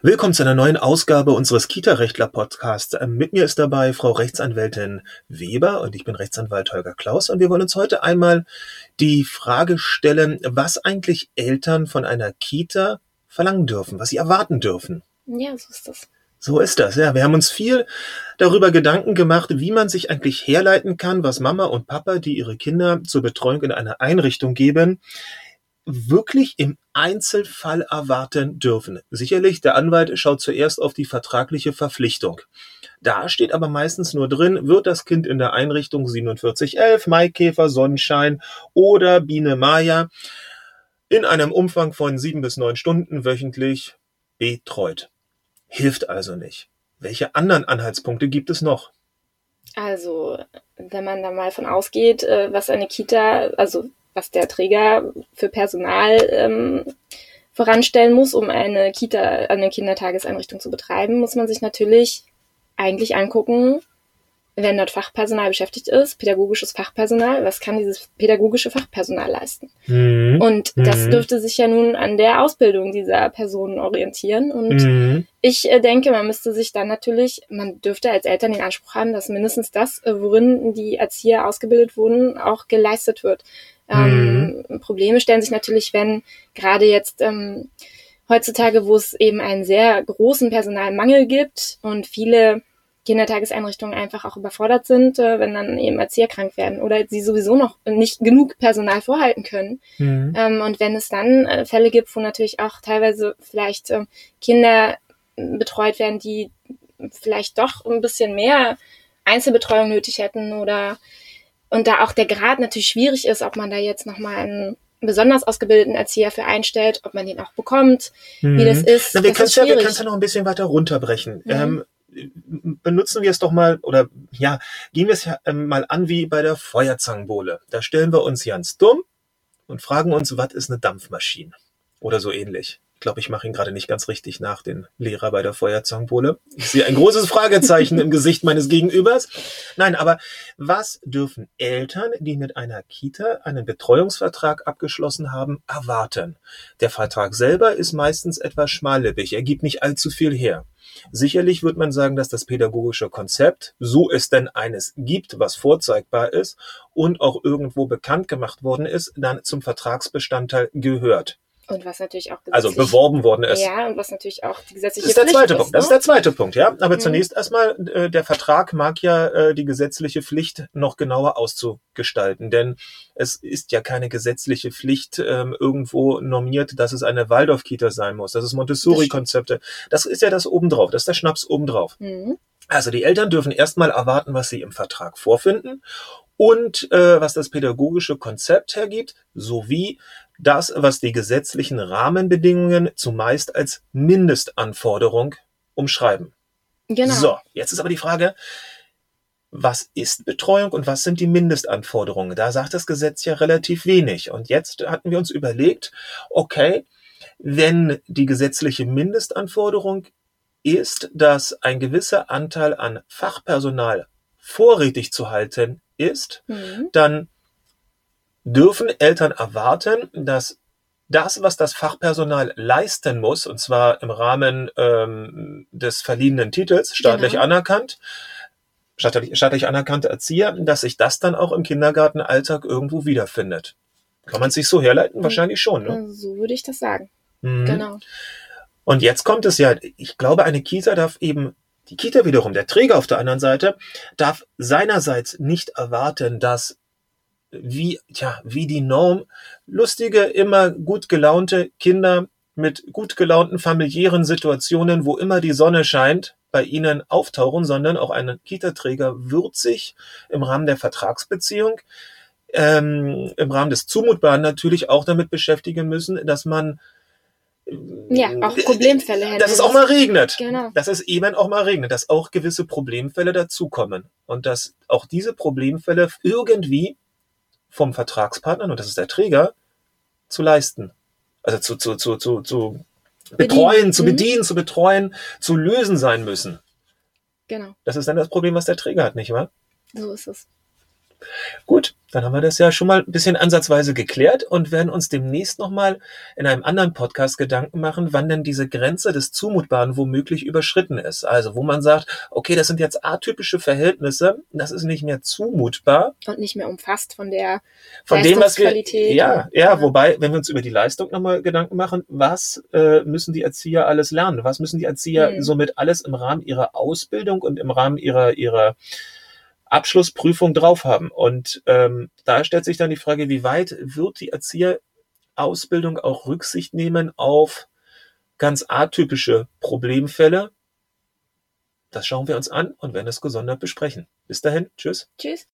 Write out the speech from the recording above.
Willkommen zu einer neuen Ausgabe unseres Kita-Rechtler-Podcasts. Ähm, mit mir ist dabei Frau Rechtsanwältin Weber und ich bin Rechtsanwalt Holger Klaus und wir wollen uns heute einmal die Frage stellen, was eigentlich Eltern von einer Kita verlangen dürfen, was sie erwarten dürfen. Ja, so ist das. So ist das, ja. Wir haben uns viel darüber Gedanken gemacht, wie man sich eigentlich herleiten kann, was Mama und Papa, die ihre Kinder zur Betreuung in einer Einrichtung geben, wirklich im Einzelfall erwarten dürfen. Sicherlich, der Anwalt schaut zuerst auf die vertragliche Verpflichtung. Da steht aber meistens nur drin, wird das Kind in der Einrichtung 4711, Maikäfer, Sonnenschein oder Biene Maya in einem Umfang von sieben bis neun Stunden wöchentlich betreut. Hilft also nicht. Welche anderen Anhaltspunkte gibt es noch? Also, wenn man da mal von ausgeht, äh, was eine Kita, also was der Träger für Personal ähm, voranstellen muss, um eine Kita, eine Kindertageseinrichtung zu betreiben, muss man sich natürlich eigentlich angucken, wenn dort Fachpersonal beschäftigt ist, pädagogisches Fachpersonal, was kann dieses pädagogische Fachpersonal leisten? Mhm. Und das mhm. dürfte sich ja nun an der Ausbildung dieser Personen orientieren. Und mhm. ich äh, denke, man müsste sich dann natürlich, man dürfte als Eltern den Anspruch haben, dass mindestens das, äh, worin die Erzieher ausgebildet wurden, auch geleistet wird. Ähm, mhm. Probleme stellen sich natürlich, wenn gerade jetzt ähm, heutzutage, wo es eben einen sehr großen Personalmangel gibt und viele Kindertageseinrichtungen einfach auch überfordert sind, äh, wenn dann eben Erzieher krank werden oder sie sowieso noch nicht genug Personal vorhalten können. Mhm. Ähm, und wenn es dann äh, Fälle gibt, wo natürlich auch teilweise vielleicht äh, Kinder betreut werden, die vielleicht doch ein bisschen mehr Einzelbetreuung nötig hätten oder und da auch der Grad natürlich schwierig ist, ob man da jetzt nochmal einen besonders ausgebildeten Erzieher für einstellt, ob man den auch bekommt, mhm. wie das ist. Na, wir können es ja, ja noch ein bisschen weiter runterbrechen. Mhm. Ähm, benutzen wir es doch mal oder ja, gehen wir es ja ähm, mal an wie bei der Feuerzangenbowle. Da stellen wir uns ganz dumm und fragen uns, was ist eine Dampfmaschine? Oder so ähnlich. Ich glaube, ich mache ihn gerade nicht ganz richtig nach, den Lehrer bei der Feuerzangenbowle. Ich sehe ein großes Fragezeichen im Gesicht meines Gegenübers. Nein, aber was dürfen Eltern, die mit einer Kita einen Betreuungsvertrag abgeschlossen haben, erwarten? Der Vertrag selber ist meistens etwas schmallippig. Er gibt nicht allzu viel her. Sicherlich wird man sagen, dass das pädagogische Konzept, so es denn eines gibt, was vorzeigbar ist und auch irgendwo bekannt gemacht worden ist, dann zum Vertragsbestandteil gehört. Und was natürlich auch also beworben worden ist. Ja, und was natürlich auch die gesetzliche das ist der Pflicht zweite ist, Punkt. Das ist ne? der zweite Punkt, ja. Aber mhm. zunächst erstmal, äh, der Vertrag mag ja äh, die gesetzliche Pflicht noch genauer auszugestalten, denn es ist ja keine gesetzliche Pflicht ähm, irgendwo normiert, dass es eine Waldorf-Kita sein muss. Das ist Montessori-Konzepte. Das ist ja das obendrauf, das ist der Schnaps obendrauf. Mhm. Also die Eltern dürfen erstmal erwarten, was sie im Vertrag vorfinden und äh, was das pädagogische Konzept hergibt, sowie das, was die gesetzlichen Rahmenbedingungen zumeist als Mindestanforderung umschreiben. Genau. So, jetzt ist aber die Frage, was ist Betreuung und was sind die Mindestanforderungen? Da sagt das Gesetz ja relativ wenig. Und jetzt hatten wir uns überlegt, okay, wenn die gesetzliche Mindestanforderung ist, dass ein gewisser Anteil an Fachpersonal vorrätig zu halten ist, mhm. dann dürfen Eltern erwarten, dass das, was das Fachpersonal leisten muss, und zwar im Rahmen ähm, des verliehenen Titels, staatlich genau. anerkannt, staatlich, staatlich anerkannte Erzieher, dass sich das dann auch im Kindergartenalltag irgendwo wiederfindet. Kann man sich so herleiten? Wahrscheinlich schon. Ne? So würde ich das sagen. Mhm. Genau. Und jetzt kommt es ja, ich glaube, eine Kita darf eben, die Kita wiederum, der Träger auf der anderen Seite, darf seinerseits nicht erwarten, dass wie, tja, wie die Norm, lustige, immer gut gelaunte Kinder mit gut gelaunten familiären Situationen, wo immer die Sonne scheint, bei ihnen auftauchen, sondern auch ein Kita-Träger wird sich im Rahmen der Vertragsbeziehung, ähm, im Rahmen des Zumutbaren natürlich auch damit beschäftigen müssen, dass man ja, auch Problemfälle hätte. Dass es auch mal regnet. Genau. Dass es eben auch mal regnet, dass auch gewisse Problemfälle dazukommen. Und dass auch diese Problemfälle irgendwie vom Vertragspartner, und das ist der Träger, zu leisten. Also zu, zu, zu, zu, zu betreuen, bedienen. zu mhm. bedienen, mhm. zu betreuen, zu lösen sein müssen. Genau. Das ist dann das Problem, was der Träger hat, nicht wahr? So ist es. Gut, dann haben wir das ja schon mal ein bisschen ansatzweise geklärt und werden uns demnächst nochmal in einem anderen Podcast Gedanken machen, wann denn diese Grenze des Zumutbaren womöglich überschritten ist. Also wo man sagt, okay, das sind jetzt atypische Verhältnisse, das ist nicht mehr zumutbar. Und nicht mehr umfasst von der Von dem, was wir, ja, ja, Ja. wobei, wenn wir uns über die Leistung nochmal Gedanken machen, was äh, müssen die Erzieher alles lernen? Was müssen die Erzieher Mhm. somit alles im Rahmen ihrer Ausbildung und im Rahmen ihrer, ihrer Abschlussprüfung drauf haben? Und ähm, da stellt sich dann die Frage, wie weit wird die Erzieherausbildung auch Rücksicht nehmen auf ganz atypische Problemfälle? Das schauen wir uns an und werden es gesondert besprechen. Bis dahin, tschüss. Tschüss.